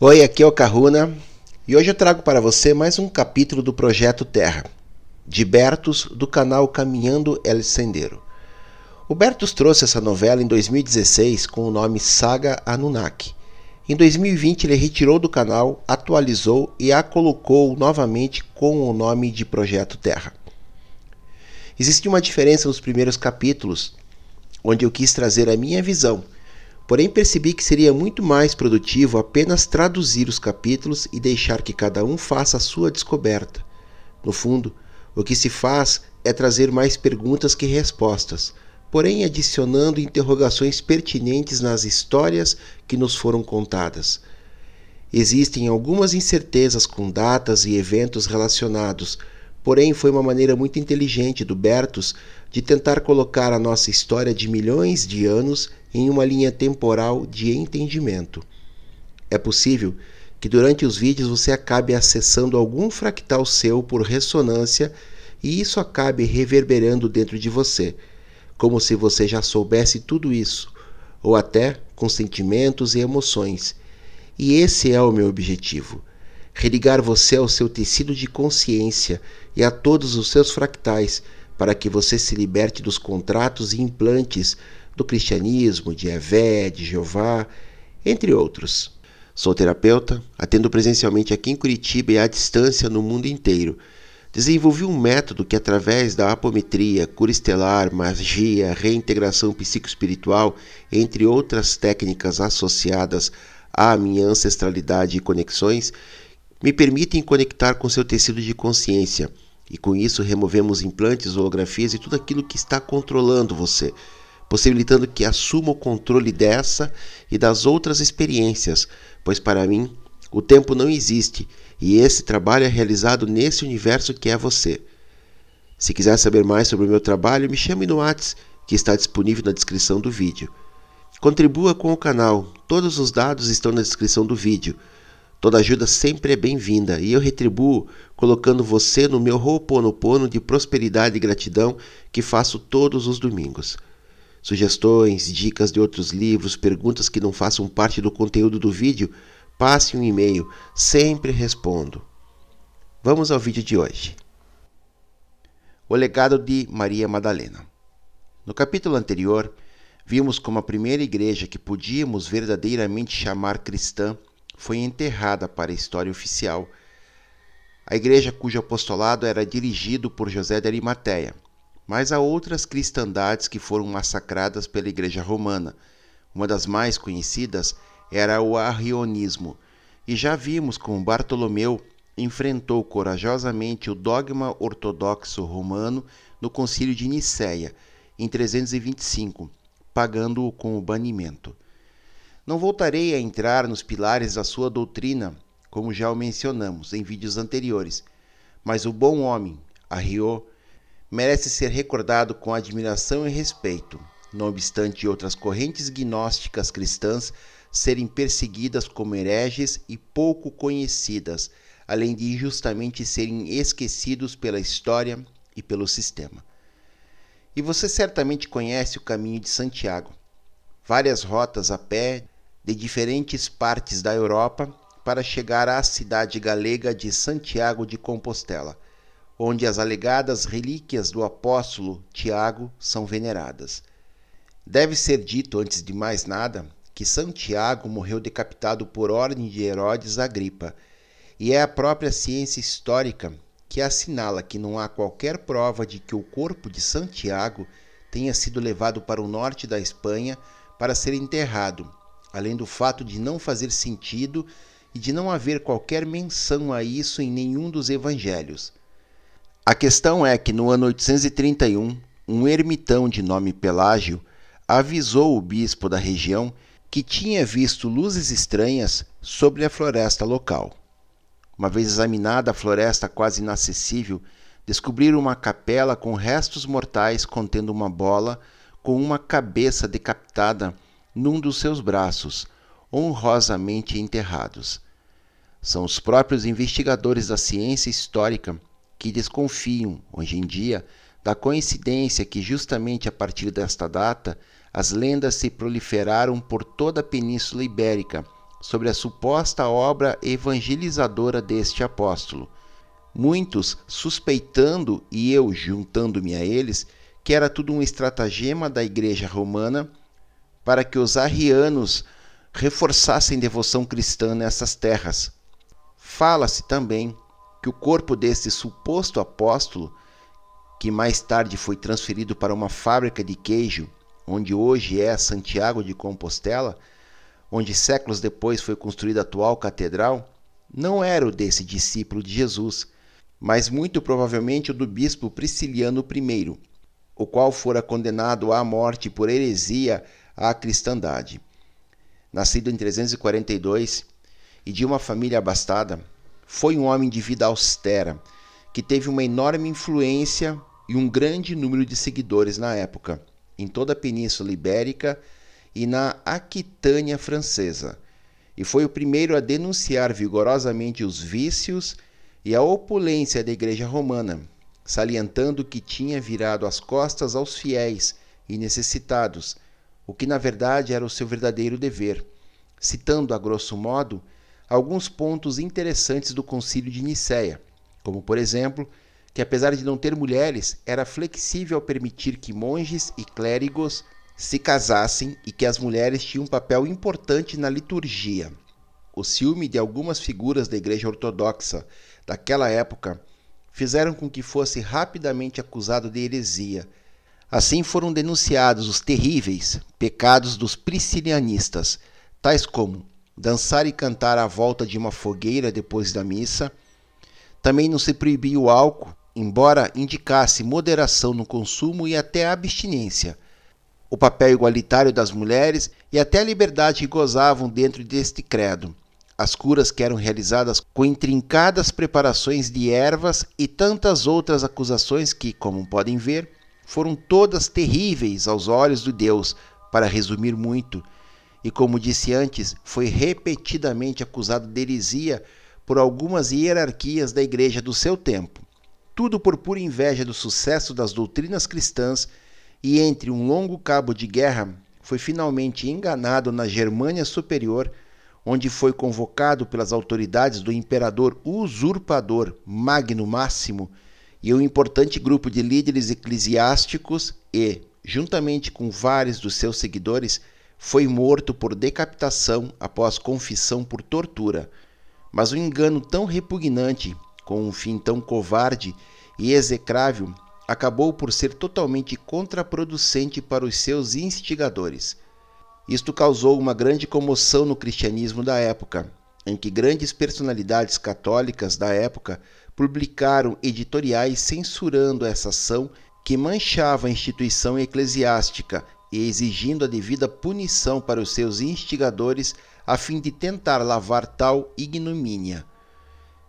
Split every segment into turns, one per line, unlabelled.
Oi, aqui é o Caruna e hoje eu trago para você mais um capítulo do Projeto Terra, de Bertus, do canal Caminhando El Sendero. O Bertus trouxe essa novela em 2016 com o nome Saga Anunnaki. Em 2020 ele retirou do canal, atualizou e a colocou novamente com o nome de Projeto Terra. Existe uma diferença nos primeiros capítulos, onde eu quis trazer a minha visão Porém, percebi que seria muito mais produtivo apenas traduzir os capítulos e deixar que cada um faça a sua descoberta. No fundo, o que se faz é trazer mais perguntas que respostas, porém adicionando interrogações pertinentes nas histórias que nos foram contadas. Existem algumas incertezas com datas e eventos relacionados, porém foi uma maneira muito inteligente do Bertus de tentar colocar a nossa história de milhões de anos em uma linha temporal de entendimento. É possível que durante os vídeos você acabe acessando algum fractal seu por ressonância e isso acabe reverberando dentro de você, como se você já soubesse tudo isso, ou até com sentimentos e emoções. E esse é o meu objetivo: religar você ao seu tecido de consciência e a todos os seus fractais, para que você se liberte dos contratos e implantes do cristianismo, de Evé, de Jeová, entre outros. Sou terapeuta, atendo presencialmente aqui em Curitiba e à distância no mundo inteiro. Desenvolvi um método que, através da apometria, cura estelar, magia, reintegração psicoespiritual, entre outras técnicas associadas à minha ancestralidade e conexões, me permitem conectar com seu tecido de consciência. E com isso removemos implantes, holografias e tudo aquilo que está controlando você possibilitando que assuma o controle dessa e das outras experiências, pois para mim o tempo não existe e esse trabalho é realizado nesse universo que é você. Se quiser saber mais sobre o meu trabalho, me chame no WhatsApp, que está disponível na descrição do vídeo. Contribua com o canal, todos os dados estão na descrição do vídeo. Toda ajuda sempre é bem-vinda e eu retribuo colocando você no meu Ho'oponopono de prosperidade e gratidão que faço todos os domingos. Sugestões, dicas de outros livros, perguntas que não façam parte do conteúdo do vídeo, passe um e-mail, sempre respondo. Vamos ao vídeo de hoje. O legado de Maria Madalena. No capítulo anterior, vimos como a primeira igreja que podíamos verdadeiramente chamar cristã foi enterrada para a história oficial. A igreja cujo apostolado era dirigido por José de Arimateia, mas há outras cristandades que foram massacradas pela Igreja Romana. Uma das mais conhecidas era o arrionismo, e já vimos como Bartolomeu enfrentou corajosamente o dogma ortodoxo romano no Concílio de Nicéia, em 325, pagando-o com o banimento. Não voltarei a entrar nos pilares da sua doutrina, como já o mencionamos em vídeos anteriores, mas o bom homem, Arriô, merece ser recordado com admiração e respeito, não obstante outras correntes gnósticas cristãs serem perseguidas como hereges e pouco conhecidas, além de injustamente serem esquecidos pela história e pelo sistema. E você certamente conhece o caminho de Santiago. Várias rotas a pé de diferentes partes da Europa para chegar à cidade galega de Santiago de Compostela onde as alegadas relíquias do apóstolo Tiago são veneradas. Deve ser dito, antes de mais nada, que Santiago morreu decapitado por ordem de Herodes Agripa, e é a própria ciência histórica que assinala que não há qualquer prova de que o corpo de Santiago tenha sido levado para o norte da Espanha para ser enterrado, além do fato de não fazer sentido e de não haver qualquer menção a isso em nenhum dos evangelhos. A questão é que no ano 831, um ermitão de nome Pelágio avisou o bispo da região que tinha visto luzes estranhas sobre a floresta local. Uma vez examinada a floresta quase inacessível, descobriram uma capela com restos mortais contendo uma bola com uma cabeça decapitada num dos seus braços, honrosamente enterrados. São os próprios investigadores da ciência histórica que desconfiam, hoje em dia, da coincidência que, justamente a partir desta data, as lendas se proliferaram por toda a Península Ibérica, sobre a suposta obra evangelizadora deste apóstolo. Muitos suspeitando, e eu juntando-me a eles, que era tudo um estratagema da Igreja Romana para que os arrianos reforçassem devoção cristã nessas terras. Fala-se também que o corpo desse suposto apóstolo, que mais tarde foi transferido para uma fábrica de queijo, onde hoje é Santiago de Compostela, onde séculos depois foi construída a atual catedral, não era o desse discípulo de Jesus, mas muito provavelmente o do bispo Prisciliano I, o qual fora condenado à morte por heresia à cristandade. Nascido em 342 e de uma família abastada, foi um homem de vida austera, que teve uma enorme influência e um grande número de seguidores na época, em toda a Península Ibérica e na Aquitânia francesa, e foi o primeiro a denunciar vigorosamente os vícios e a opulência da Igreja Romana, salientando que tinha virado as costas aos fiéis e necessitados, o que na verdade era o seu verdadeiro dever, citando a grosso modo alguns pontos interessantes do Concílio de Nicéia, como por exemplo, que apesar de não ter mulheres, era flexível ao permitir que monges e clérigos se casassem e que as mulheres tinham um papel importante na liturgia. O ciúme de algumas figuras da Igreja Ortodoxa daquela época fizeram com que fosse rapidamente acusado de heresia. Assim foram denunciados os terríveis pecados dos priscilianistas, tais como dançar e cantar à volta de uma fogueira depois da missa. Também não se proibia o álcool, embora indicasse moderação no consumo e até abstinência o papel igualitário das mulheres e até a liberdade que gozavam dentro deste credo. As curas que eram realizadas com intrincadas preparações de ervas e tantas outras acusações que, como podem ver, foram todas terríveis aos olhos de Deus, para resumir muito, e como disse antes, foi repetidamente acusado de heresia por algumas hierarquias da igreja do seu tempo. Tudo por pura inveja do sucesso das doutrinas cristãs e entre um longo cabo de guerra foi finalmente enganado na Germânia Superior, onde foi convocado pelas autoridades do imperador usurpador Magno Máximo e um importante grupo de líderes eclesiásticos e, juntamente com vários dos seus seguidores, foi morto por decapitação após confissão por tortura. Mas um engano tão repugnante, com um fim tão covarde e execrável, acabou por ser totalmente contraproducente para os seus instigadores. Isto causou uma grande comoção no cristianismo da época, em que grandes personalidades católicas da época publicaram editoriais censurando essa ação que manchava a instituição eclesiástica e exigindo a devida punição para os seus instigadores a fim de tentar lavar tal ignomínia.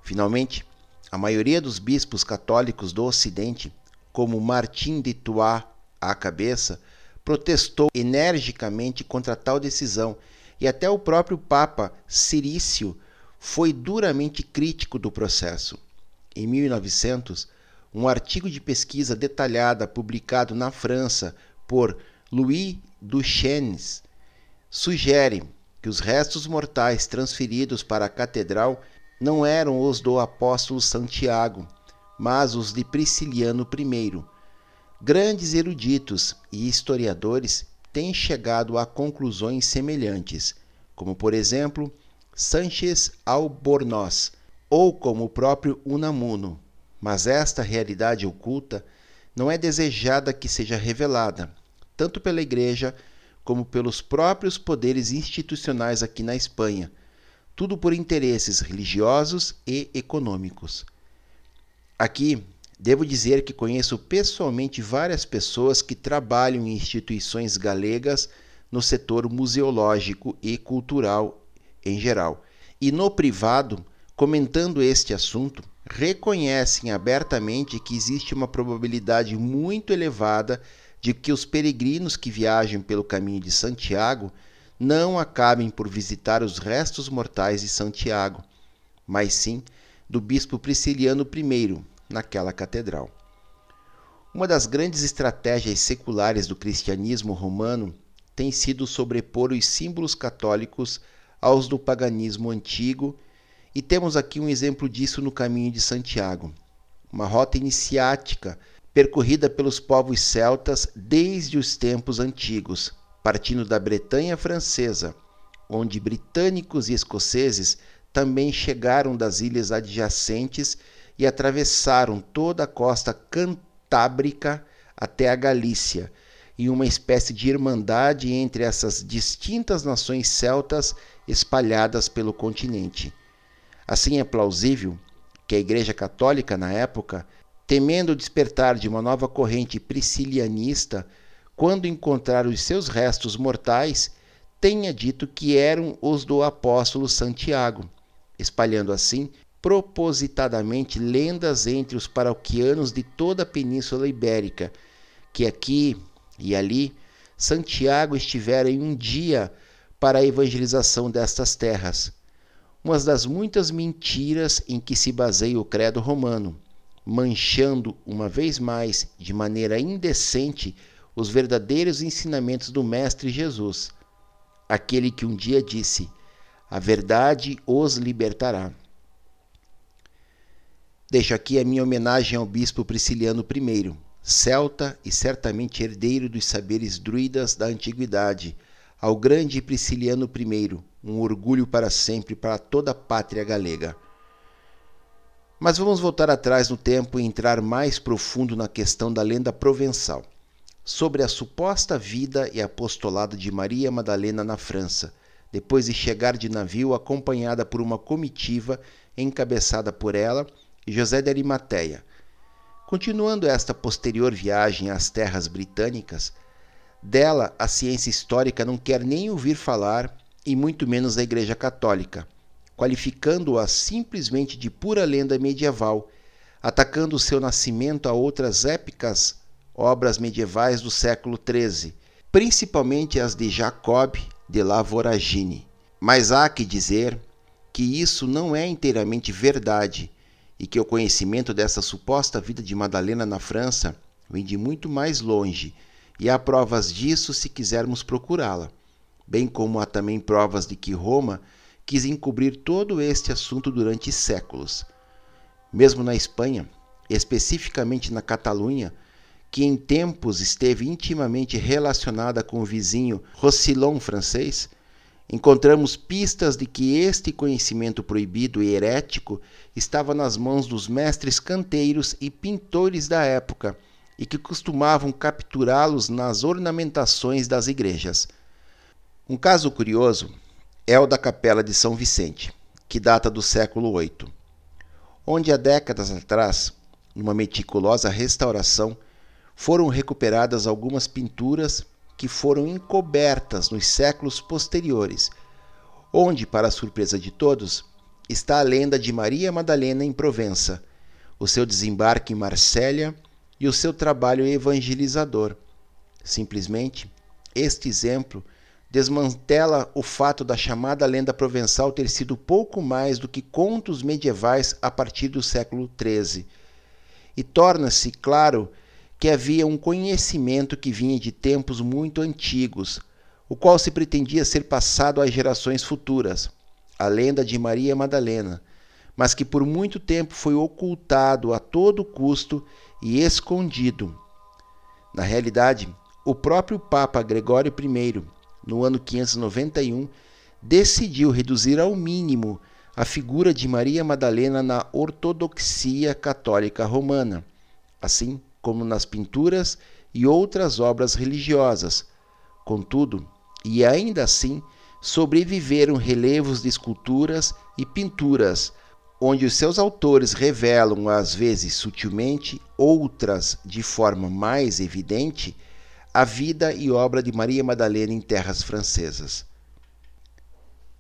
Finalmente, a maioria dos bispos católicos do Ocidente como Martim de Tois à cabeça, protestou energicamente contra tal decisão e até o próprio Papa Cirício foi duramente crítico do processo. Em 1900, um artigo de pesquisa detalhada publicado na França por Louis Duchesnes sugere que os restos mortais transferidos para a catedral não eram os do apóstolo Santiago, mas os de Prisciliano I. Grandes eruditos e historiadores têm chegado a conclusões semelhantes, como por exemplo Sanchez Albornoz, ou como o próprio Unamuno. Mas esta realidade oculta não é desejada que seja revelada, tanto pela Igreja como pelos próprios poderes institucionais aqui na Espanha, tudo por interesses religiosos e econômicos. Aqui, devo dizer que conheço pessoalmente várias pessoas que trabalham em instituições galegas no setor museológico e cultural em geral. E no privado, comentando este assunto, reconhecem abertamente que existe uma probabilidade muito elevada de que os peregrinos que viajam pelo caminho de Santiago não acabem por visitar os restos mortais de Santiago, mas sim do bispo Prisciliano I, naquela catedral. Uma das grandes estratégias seculares do cristianismo romano tem sido sobrepor os símbolos católicos aos do paganismo antigo, e temos aqui um exemplo disso no caminho de Santiago, uma rota iniciática percorrida pelos povos celtas desde os tempos antigos, partindo da Bretanha francesa, onde britânicos e escoceses também chegaram das ilhas adjacentes e atravessaram toda a costa cantábrica até a Galícia, em uma espécie de irmandade entre essas distintas nações celtas espalhadas pelo continente. Assim é plausível que a Igreja Católica, na época, temendo despertar de uma nova corrente priscilianista, quando encontrar os seus restos mortais, tenha dito que eram os do apóstolo Santiago, espalhando assim propositadamente lendas entre os paroquianos de toda a Península Ibérica, que aqui e ali Santiago estivera em um dia para a evangelização destas terras. Uma das muitas mentiras em que se baseia o credo romano, manchando uma vez mais, de maneira indecente, os verdadeiros ensinamentos do Mestre Jesus, aquele que um dia disse: A verdade os libertará. Deixo aqui a minha homenagem ao bispo Prisciliano I, celta e certamente herdeiro dos saberes druidas da antiguidade, ao grande Prisciliano I, um orgulho para sempre para toda a pátria galega. Mas vamos voltar atrás no tempo e entrar mais profundo na questão da lenda provençal, sobre a suposta vida e apostolado de Maria Madalena na França, depois de chegar de navio acompanhada por uma comitiva encabeçada por ela e José de Arimateia. Continuando esta posterior viagem às terras britânicas, dela a ciência histórica não quer nem ouvir falar, e muito menos a Igreja Católica, qualificando-a simplesmente de pura lenda medieval, atacando seu nascimento a outras épicas obras medievais do século XIII, principalmente as de Jacob de la Voragine. Mas há que dizer que isso não é inteiramente verdade e que o conhecimento dessa suposta vida de Madalena na França vem de muito mais longe, e há provas disso se quisermos procurá-la, bem como há também provas de que Roma quis encobrir todo este assunto durante séculos. Mesmo na Espanha, especificamente na Catalunha, que em tempos esteve intimamente relacionada com o vizinho Roussillon francês, encontramos pistas de que este conhecimento proibido e herético estava nas mãos dos mestres canteiros e pintores da época e que costumavam capturá-los nas ornamentações das igrejas. Um caso curioso é o da Capela de São Vicente, que data do século VIII, onde há décadas atrás, numa meticulosa restauração, foram recuperadas algumas pinturas que foram encobertas nos séculos posteriores, onde, para a surpresa de todos, está a lenda de Maria Madalena em Provença, o seu desembarque em Marsella e o seu trabalho evangelizador. Simplesmente, este exemplo desmantela o fato da chamada lenda provençal ter sido pouco mais do que contos medievais a partir do século XIII, e torna-se claro que havia um conhecimento que vinha de tempos muito antigos, o qual se pretendia ser passado às gerações futuras, a lenda de Maria Madalena, mas que por muito tempo foi ocultado a todo custo e escondido. Na realidade, o próprio Papa Gregório I, no ano 591, decidiu reduzir ao mínimo a figura de Maria Madalena na ortodoxia católica romana. Assim, como nas pinturas e outras obras religiosas. Contudo, e ainda assim, sobreviveram relevos de esculturas e pinturas, onde os seus autores revelam, às vezes sutilmente, outras de forma mais evidente, a vida e obra de Maria Madalena em terras francesas.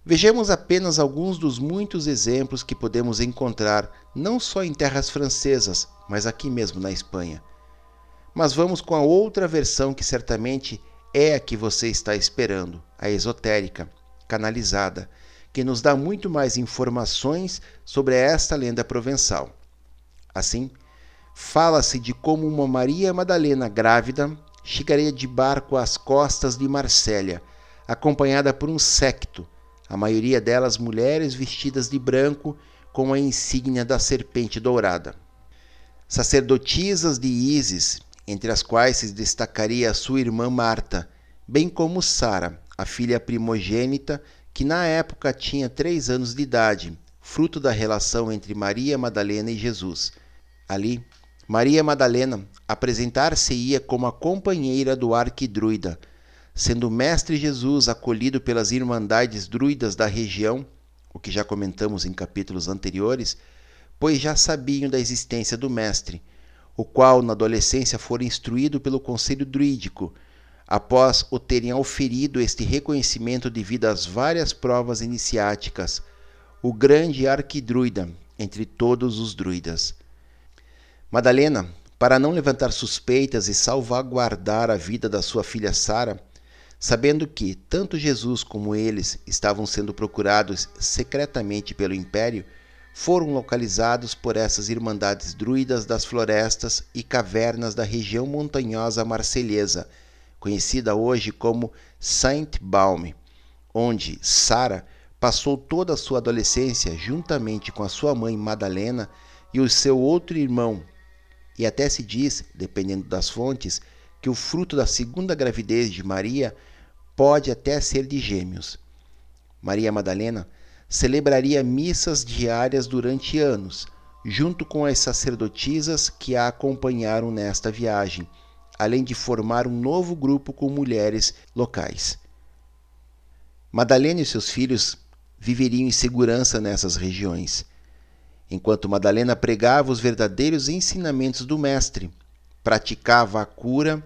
Vejamos apenas alguns dos muitos exemplos que podemos encontrar não só em terras francesas, mas aqui mesmo na Espanha. Mas vamos com a outra versão que certamente é a que você está esperando, a esotérica, canalizada, que nos dá muito mais informações sobre esta lenda provençal. Assim, fala-se de como uma Maria Madalena grávida chegaria de barco às costas de Marsella, acompanhada por um secto, a maioria delas mulheres vestidas de branco com a insígnia da serpente dourada. Sacerdotisas de Ísis, entre as quais se destacaria sua irmã Marta, bem como Sara, a filha primogênita, que na época tinha três anos de idade, fruto da relação entre Maria Madalena e Jesus. Ali, Maria Madalena apresentar-se-ia como a companheira do arquidruida, sendo Mestre Jesus acolhido pelas irmandades druidas da região, o que já comentamos em capítulos anteriores, pois já sabiam da existência do Mestre, o qual na adolescência fora instruído pelo conselho druídico, após o terem auferido este reconhecimento devido às várias provas iniciáticas, o grande arquidruida entre todos os druidas. Madalena, para não levantar suspeitas e salvaguardar a vida da sua filha Sara, sabendo que tanto Jesus como eles estavam sendo procurados secretamente pelo império, foram localizados por essas irmandades druidas das florestas e cavernas da região montanhosa marselhesa, conhecida hoje como Saint Baume, onde Sara passou toda a sua adolescência juntamente com a sua mãe Madalena e o seu outro irmão e até se diz, dependendo das fontes, que o fruto da segunda gravidez de Maria pode até ser de gêmeos. Maria Madalena celebraria missas diárias durante anos, junto com as sacerdotisas que a acompanharam nesta viagem, além de formar um novo grupo com mulheres locais. Madalena e seus filhos viveriam em segurança nessas regiões enquanto Madalena pregava os verdadeiros ensinamentos do Mestre, praticava a cura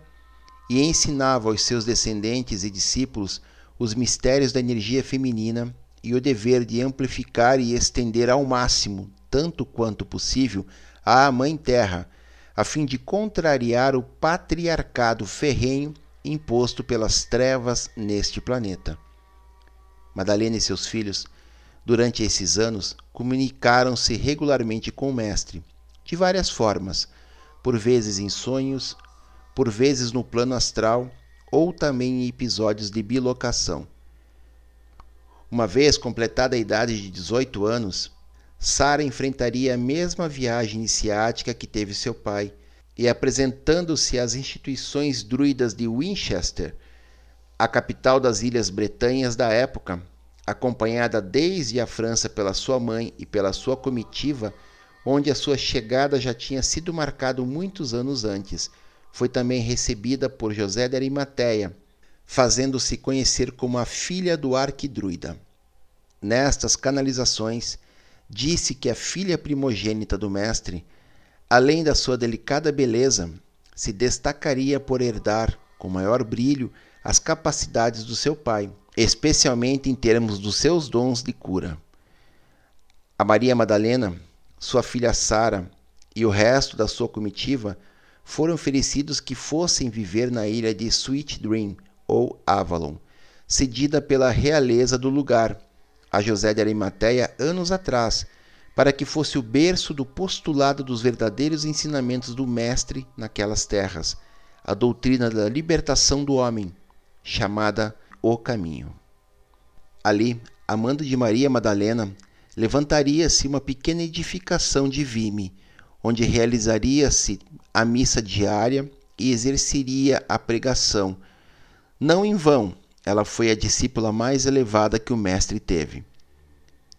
e ensinava aos seus descendentes e discípulos os mistérios da energia feminina e o dever de amplificar e estender ao máximo, tanto quanto possível, a Mãe Terra, a fim de contrariar o patriarcado ferrenho imposto pelas trevas neste planeta. Madalena e seus filhos Durante esses anos, comunicaram-se regularmente com o Mestre, de várias formas, por vezes em sonhos, por vezes no plano astral ou também em episódios de bilocação. Uma vez completada a idade de 18 anos, Sara enfrentaria a mesma viagem iniciática que teve seu pai, e apresentando-se às instituições druidas de Winchester, a capital das Ilhas Bretanhas da época, acompanhada desde a França pela sua mãe e pela sua comitiva, onde a sua chegada já tinha sido marcado muitos anos antes. Foi também recebida por José de Arimateia, fazendo-se conhecer como a filha do arquidruida. Nestas canalizações, disse que a filha primogênita do mestre, além da sua delicada beleza, se destacaria por herdar, com maior brilho, as capacidades do seu pai especialmente em termos dos seus dons de cura. A Maria Madalena, sua filha Sara e o resto da sua comitiva foram oferecidos que fossem viver na ilha de Sweet Dream ou Avalon, cedida pela realeza do lugar a José de Arimateia anos atrás, para que fosse o berço do postulado dos verdadeiros ensinamentos do Mestre naquelas terras, a doutrina da libertação do homem, chamada o caminho. Ali, amando de Maria Madalena, levantaria-se uma pequena edificação de vime, onde realizaria-se a missa diária e exerceria a pregação. Não em vão, ela foi a discípula mais elevada que o Mestre teve.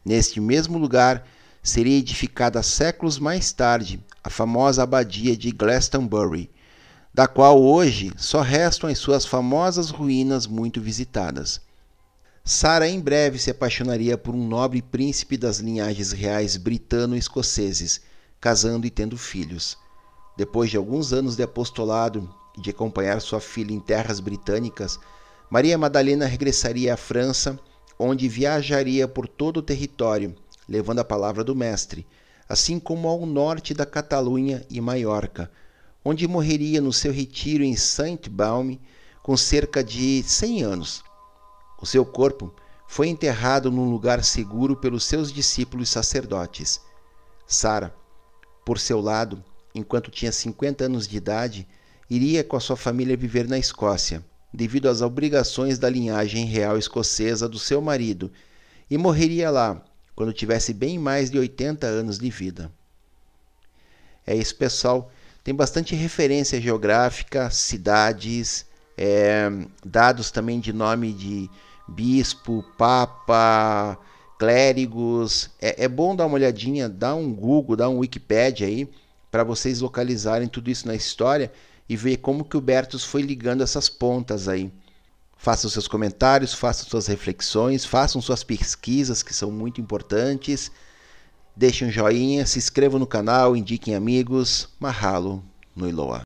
Neste mesmo lugar seria edificada séculos mais tarde a famosa abadia de Glastonbury, da qual hoje só restam as suas famosas ruínas muito visitadas. Sara em breve se apaixonaria por um nobre príncipe das linhagens reais britano-escoceses, casando e tendo filhos. Depois de alguns anos de apostolado e de acompanhar sua filha em terras britânicas, Maria Madalena regressaria à França, onde viajaria por todo o território, levando a palavra do Mestre, assim como ao norte da Catalunha e Maiorca, onde morreria no seu retiro em Saint-Baume com cerca de 100 anos. O seu corpo foi enterrado num lugar seguro pelos seus discípulos sacerdotes. Sara, por seu lado, enquanto tinha 50 anos de idade, iria com a sua família viver na Escócia, devido às obrigações da linhagem real escocesa do seu marido, e morreria lá quando tivesse bem mais de 80 anos de vida. É isso, pessoal. Tem bastante referência geográfica, cidades, é, dados também de nome de bispo, papa, clérigos. É, é bom dar uma olhadinha, dar um Google, dar um Wikipedia aí, para vocês localizarem tudo isso na história e ver como que o Bertus foi ligando essas pontas aí. Façam seus comentários, façam suas reflexões, façam suas pesquisas que são muito importantes. Deixem um joinha, se inscrevam no canal, indiquem amigos. Mahalo no Iloa.